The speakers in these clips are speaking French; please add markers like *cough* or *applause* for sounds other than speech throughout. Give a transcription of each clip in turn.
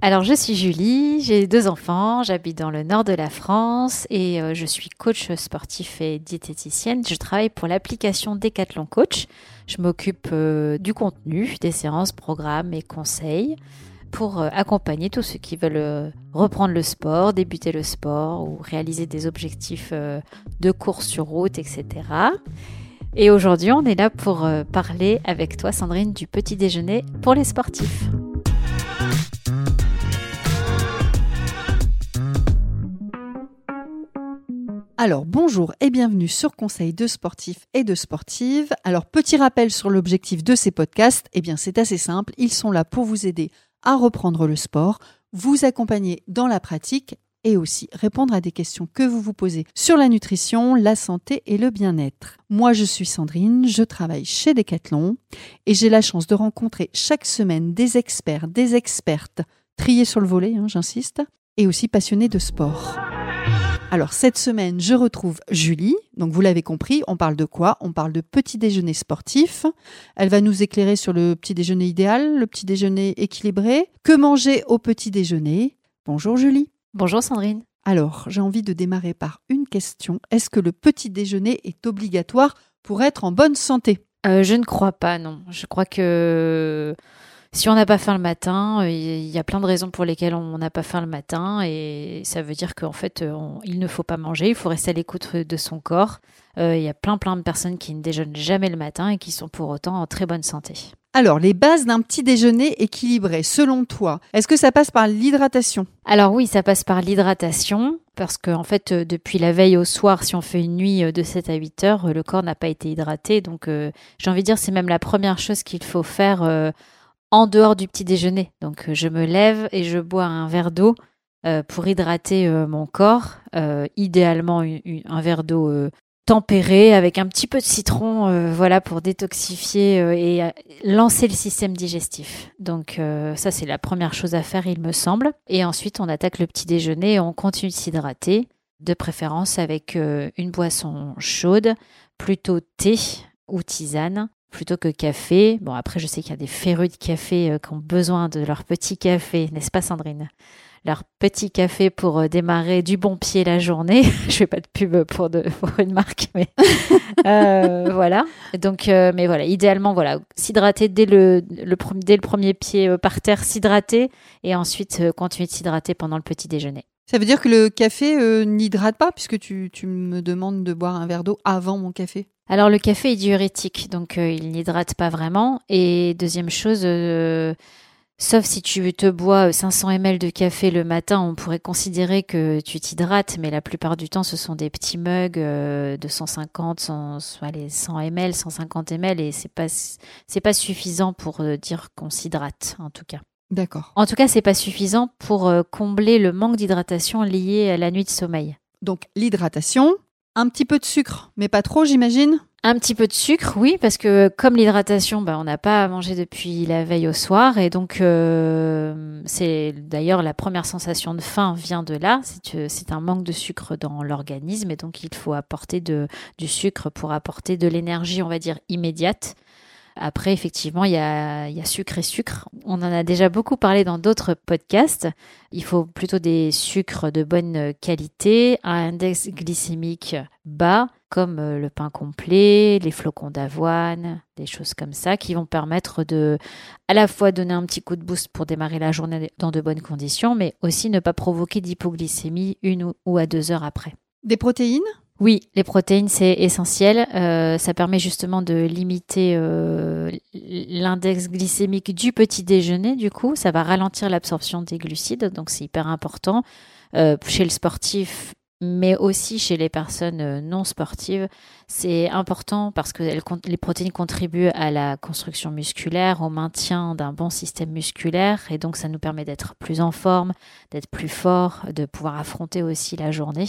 Alors, je suis Julie, j'ai deux enfants, j'habite dans le nord de la France et euh, je suis coach sportif et diététicienne. Je travaille pour l'application Decathlon Coach. Je m'occupe euh, du contenu, des séances, programmes et conseils pour euh, accompagner tous ceux qui veulent reprendre le sport, débuter le sport ou réaliser des objectifs de course sur route, etc. Et aujourd'hui, on est là pour parler avec toi, Sandrine, du petit déjeuner pour les sportifs. Alors bonjour et bienvenue sur Conseil de sportifs et de sportives. Alors petit rappel sur l'objectif de ces podcasts, eh bien c'est assez simple, ils sont là pour vous aider à reprendre le sport, vous accompagner dans la pratique et aussi répondre à des questions que vous vous posez sur la nutrition, la santé et le bien-être. Moi, je suis Sandrine, je travaille chez Decathlon et j'ai la chance de rencontrer chaque semaine des experts, des expertes triés sur le volet, hein, j'insiste, et aussi passionnés de sport. Alors cette semaine, je retrouve Julie. Donc vous l'avez compris, on parle de quoi? On parle de petit déjeuner sportif. Elle va nous éclairer sur le petit déjeuner idéal, le petit déjeuner équilibré. Que manger au petit déjeuner? Bonjour Julie. Bonjour Sandrine. Alors, j'ai envie de démarrer par une question. Est-ce que le petit déjeuner est obligatoire pour être en bonne santé? Euh, Je ne crois pas, non. Je crois que si on n'a pas faim le matin, euh, il y a plein de raisons pour lesquelles on n'a pas faim le matin et ça veut dire qu'en fait, euh, il ne faut pas manger, il faut rester à l'écoute de son corps. Euh, il y a plein plein de personnes qui ne déjeunent jamais le matin et qui sont pour autant en très bonne santé. Alors, les bases d'un petit déjeuner équilibré, selon toi, est-ce que ça passe par l'hydratation? Alors oui, ça passe par l'hydratation, parce qu'en en fait, depuis la veille au soir, si on fait une nuit de 7 à 8 heures, le corps n'a pas été hydraté. Donc, j'ai envie de dire, c'est même la première chose qu'il faut faire en dehors du petit déjeuner. Donc euh, je me lève et je bois un verre d'eau euh, pour hydrater euh, mon corps, idéalement un verre d'eau tempéré avec un petit peu de citron, voilà pour détoxifier et lancer le système digestif. Donc ça c'est la première chose à faire, il me semble. Et ensuite on attaque le petit déjeuner et on continue de s'hydrater, de préférence avec une boisson chaude, plutôt thé ou tisane plutôt que café. Bon, après, je sais qu'il y a des férus de café euh, qui ont besoin de leur petit café, n'est-ce pas, Sandrine? Leur petit café pour euh, démarrer du bon pied la journée. *laughs* je fais pas de pub pour, de, pour une marque, mais *laughs* euh, voilà. Donc, mais voilà, idéalement, voilà, s'hydrater dès le, le, dès le premier pied par terre, s'hydrater et ensuite continuer de s'hydrater pendant le petit déjeuner. Ça veut dire que le café n'hydrate pas puisque tu, tu me demandes de boire un verre d'eau avant mon café alors le café est diurétique, donc euh, il n'hydrate pas vraiment. Et deuxième chose, euh, sauf si tu te bois 500 ml de café le matin, on pourrait considérer que tu t'hydrates, mais la plupart du temps ce sont des petits mugs euh, de 150, 100, soit les 100 ml, 150 ml, et c'est pas c'est pas suffisant pour dire qu'on s'hydrate en tout cas. D'accord. En tout cas, c'est pas suffisant pour combler le manque d'hydratation lié à la nuit de sommeil. Donc l'hydratation, un petit peu de sucre, mais pas trop, j'imagine? Un petit peu de sucre, oui, parce que comme l'hydratation, bah, on n'a pas à manger depuis la veille au soir, et donc euh, c'est d'ailleurs la première sensation de faim vient de là. C'est un manque de sucre dans l'organisme, et donc il faut apporter de, du sucre pour apporter de l'énergie, on va dire immédiate. Après, effectivement, il y a, sucre et sucre. On en a déjà beaucoup parlé dans d'autres podcasts. Il faut plutôt des sucres de bonne qualité, un index glycémique bas, comme euh, le pain complet, les flocons d'avoine, des choses comme ça, qui vont permettre de à la fois donner un petit coup de boost pour démarrer la journée dans de bonnes conditions, mais aussi ne pas provoquer d'hypoglycémie une ou à deux heures après. Des protéines? Oui, les protéines, c'est essentiel. Euh, ça permet justement de limiter euh, l'index glycémique du petit déjeuner. Du coup, ça va ralentir l'absorption des glucides, donc c'est hyper important. Euh, chez le sportif, mais aussi chez les personnes euh, non sportives. C'est important parce que les protéines contribuent à la construction musculaire, au maintien d'un bon système musculaire, et donc ça nous permet d'être plus en forme, d'être plus fort, de pouvoir affronter aussi la journée.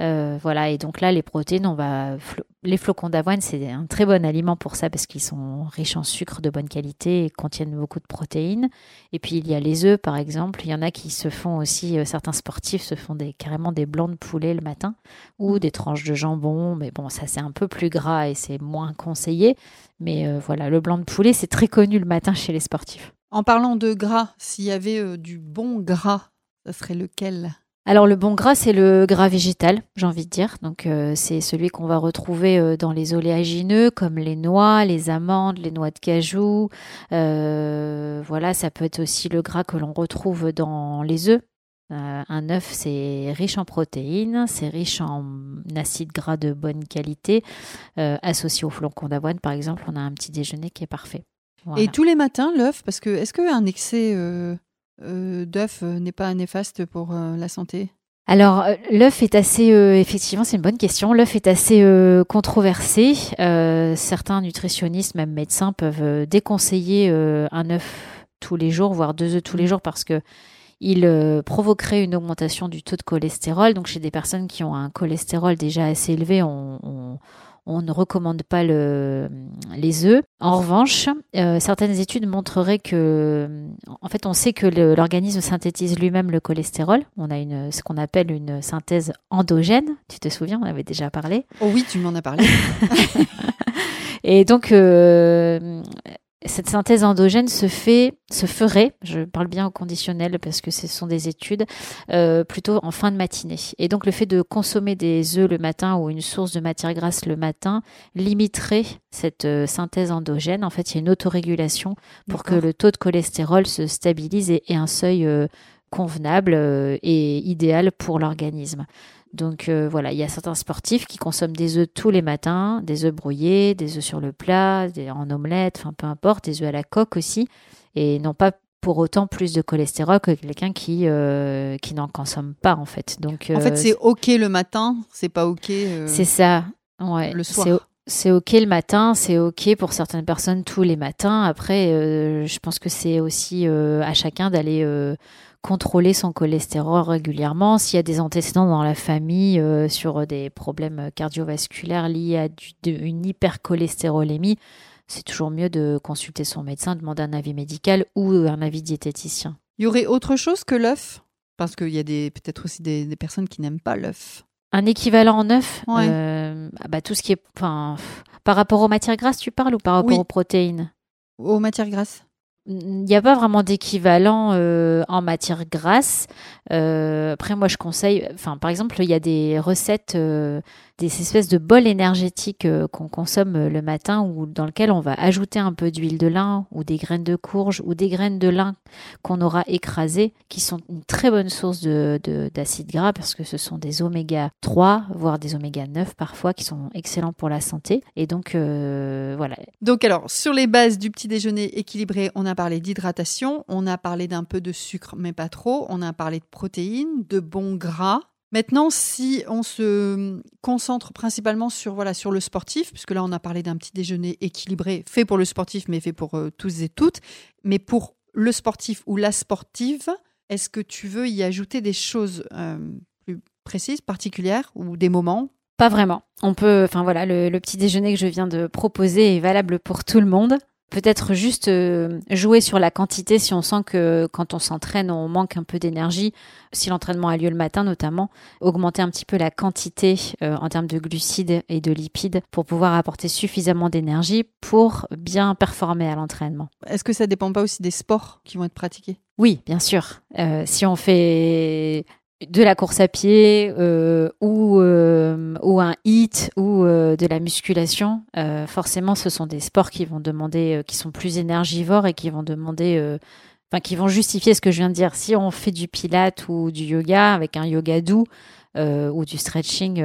Euh, voilà, et donc là, les protéines, on va les flocons d'avoine, c'est un très bon aliment pour ça parce qu'ils sont riches en sucre de bonne qualité et contiennent beaucoup de protéines. Et puis il y a les œufs, par exemple. Il y en a qui se font aussi, euh, certains sportifs se font des, carrément des blancs de poulet le matin ou des tranches de jambon. Mais bon, ça c'est un peu plus gras et c'est moins conseillé. Mais euh, voilà, le blanc de poulet, c'est très connu le matin chez les sportifs. En parlant de gras, s'il y avait euh, du bon gras, ça serait lequel? Alors le bon gras, c'est le gras végétal, j'ai envie de dire. Donc euh, c'est celui qu'on va retrouver euh, dans les oléagineux comme les noix, les amandes, les noix de cajou. voilà, ça peut être aussi le gras que l'on retrouve dans les œufs. un œuf, c'est riche en protéines, c'est riche en acides gras de bonne qualité. associé au flocon d'avoine, par exemple, on a un petit déjeuner qui est parfait. Et tous les matins, l'œuf, parce que est-ce qu'un excès euh, euh, d'œuf euh, n'est pas néfaste pour la santé alors, l'œuf est assez, effectivement, c'est une bonne question. L'œuf est assez controversé. certains nutritionnistes, même médecins, peuvent déconseiller un œuf tous les jours, voire deux œufs tous les jours, parce que il provoquerait une augmentation du taux de cholestérol. Donc, chez des personnes qui ont un cholestérol déjà assez élevé, on on ne recommande pas le, les œufs. En revanche, euh, certaines études montreraient que, en fait, on sait que l'organisme synthétise lui-même le cholestérol. On a une, ce qu'on appelle une synthèse endogène. Tu te souviens, on avait déjà parlé. Oh oui, tu m'en as parlé. *laughs* Et donc, euh, cette synthèse endogène se fait, se ferait, je parle bien au conditionnel parce que ce sont des études, euh, plutôt en fin de matinée. Et donc le fait de consommer des œufs le matin ou une source de matière grasse le matin limiterait cette euh, synthèse endogène. En fait, il y a une autorégulation pour que le taux de cholestérol se stabilise et, ait un seuil euh, convenable et idéal pour l'organisme. Donc euh, voilà, il y a certains sportifs qui consomment des œufs tous les matins, des œufs brouillés, des œufs sur le plat, en omelette, enfin peu importe, des œufs à la coque aussi, et n'ont pas pour autant plus de cholestérol que quelqu'un qui euh, qui n'en consomme pas en fait. Donc en fait euh, c'est ok le matin, c'est pas ok. c'est ça, ouais. Le soir. C'est ok le matin, c'est ok pour certaines personnes tous les matins. Après, je pense que c'est aussi à chacun d'aller contrôler son cholestérol régulièrement. S'il y a des antécédents dans la famille euh, sur des problèmes cardiovasculaires liés à une hypercholestérolémie, c'est toujours mieux de consulter son médecin, demander un avis médical ou un avis diététicien. Il y aurait autre chose que l'œuf? Parce qu'il y a peut-être aussi des, personnes qui n'aiment pas l'œuf. Un équivalent en œuf? Euh, ah bah, Tout ce qui est. Par rapport aux matières grasses, tu parles ou par rapport aux protéines? Aux matières grasses il n'y a pas vraiment d'équivalent euh, en matière grasse. Euh, après, moi, je conseille, enfin, par exemple, il y a des recettes, euh, des espèces de bols énergétiques qu'on consomme le matin ou dans lequel on va ajouter un peu d'huile de lin ou des graines de courge ou des graines de lin qu'on aura écrasées, qui sont une très bonne source de, d'acide gras parce que ce sont des oméga 3, voire des oméga 9 parfois, qui sont excellents pour la santé. Et donc, voilà. Donc, alors, sur les bases du petit déjeuner équilibré, on a parlé d'hydratation, on a parlé d'un peu de sucre, mais pas trop, on a parlé de protéines, de bons gras. Maintenant, si on se concentre principalement sur, voilà, sur le sportif, puisque là on a parlé d'un petit déjeuner équilibré, fait pour le sportif, mais fait pour euh, tous et toutes, mais pour le sportif ou la sportive, est-ce que tu veux y ajouter des choses euh, plus précises, particulières, ou des moments? Pas vraiment. On peut, enfin voilà, le, petit déjeuner que je viens de proposer est valable pour tout le monde peut-être juste euh, jouer sur la quantité si on sent que quand on s'entraîne, on manque un peu d'énergie. Si l'entraînement a lieu le matin notamment, augmenter un petit peu la quantité euh, en termes de glucides et de lipides pour pouvoir apporter suffisamment d'énergie pour bien performer à l'entraînement. Est-ce que ça dépend pas aussi des sports qui vont être pratiqués? Oui, bien sûr. Euh, si on fait de la course à pied euh, ou, euh, ou un hit ou de la musculation, forcément, ce sont des sports qui vont demander, qui sont plus énergivores et qui vont demander, enfin, qui vont justifier ce que je viens de dire. Si on fait du pilate ou du yoga avec un yoga doux ou du stretching,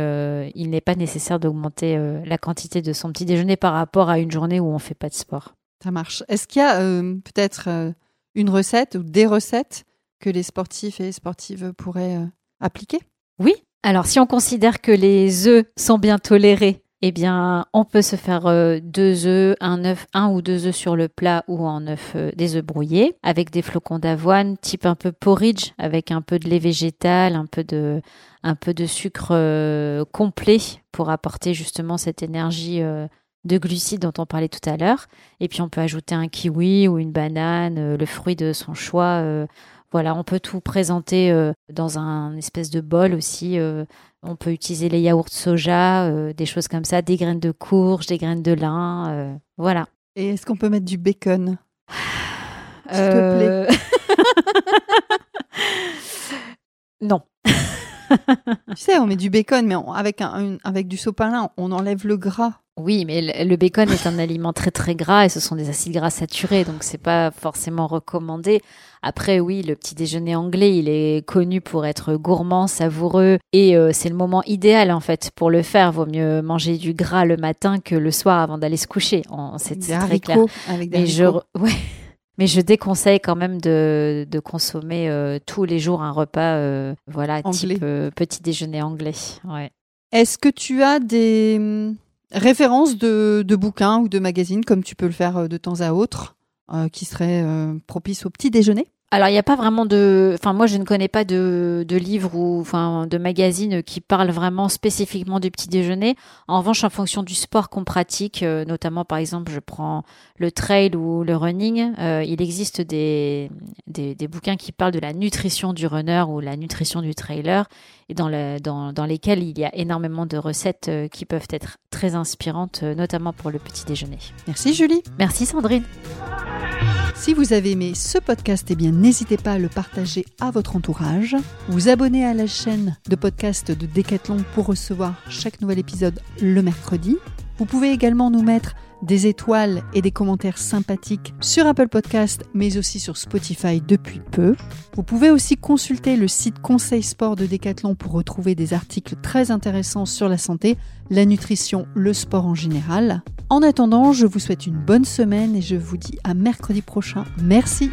il n'est pas nécessaire d'augmenter la quantité de son petit déjeuner par rapport à une journée où on fait pas de sport. Ça marche. Est-ce qu'il y a peut-être une recette ou des recettes que les sportifs et les sportives pourraient euh, appliquer? Oui. Alors, si on considère que les œufs sont bien tolérés, eh bien, on peut se faire euh, deux œufs, un œuf, un ou deux œufs sur le plat ou en œuf, euh, des œufs brouillés avec des flocons d'avoine, type un peu porridge, avec un peu de lait végétal, un peu de, un peu de sucre complet pour apporter justement cette énergie de glucides dont on parlait tout à l'heure. Et puis, on peut ajouter un kiwi ou une banane, le fruit de son choix voilà, on peut tout présenter euh, dans un espèce de bol aussi. Euh, on peut utiliser les yaourts soja, euh, des choses comme ça, des graines de courge, des graines de lin, voilà. Et est-ce qu'on peut mettre du bacon? S'il te plaît. *laughs* Non. Tu sais, on met du bacon, mais on- avec, un, une- avec du sopalin, on enlève le gras. Oui, mais le bacon est un *laughs* aliment très très gras et ce sont des acides gras saturés, donc c'est pas forcément recommandé. Après, oui, le petit déjeuner anglais, il est connu pour être gourmand, savoureux et euh, c'est le moment idéal en fait pour le faire. Vaut mieux manger du gras le matin que le soir avant d'aller se coucher. C'est très clair. avec des Mais je, *laughs* ouais. Mais je déconseille quand même de, de consommer euh, tous les jours un repas, euh, voilà, Anglais. type petit déjeuner anglais. Ouais. Est-ce que tu as des références de, bouquins ou de magazines, comme tu peux le faire euh, de temps à autre, euh, qui seraient euh, propices au petit déjeuner? Alors, il n'y a pas vraiment de. Enfin, moi, je ne connais pas de, de livres ou enfin, de magazines qui parlent vraiment spécifiquement du petit déjeuner. En revanche, en fonction du sport qu'on pratique, euh, notamment, par exemple, je prends le trail ou le running, euh, il existe des, des, des bouquins qui parlent de la nutrition du runner ou la nutrition du trailer, et dans, le, dans, dans lesquels il y a énormément de recettes euh, qui peuvent être très inspirantes, notamment pour le petit déjeuner. Merci Julie. Merci Sandrine. Si vous avez aimé ce podcast, eh bien n'hésitez pas à le partager à votre entourage, vous abonner à la chaîne de podcast de Decathlon pour recevoir chaque nouvel épisode le mercredi. Vous pouvez également nous mettre des étoiles et des commentaires sympathiques sur Apple Podcast, mais aussi sur Spotify depuis peu. Vous pouvez aussi consulter le site Conseil Sport de Decathlon pour retrouver des articles très intéressants sur la santé, la nutrition, le sport en général. En attendant, je vous souhaite une bonne semaine et je vous dis à mercredi prochain. Merci.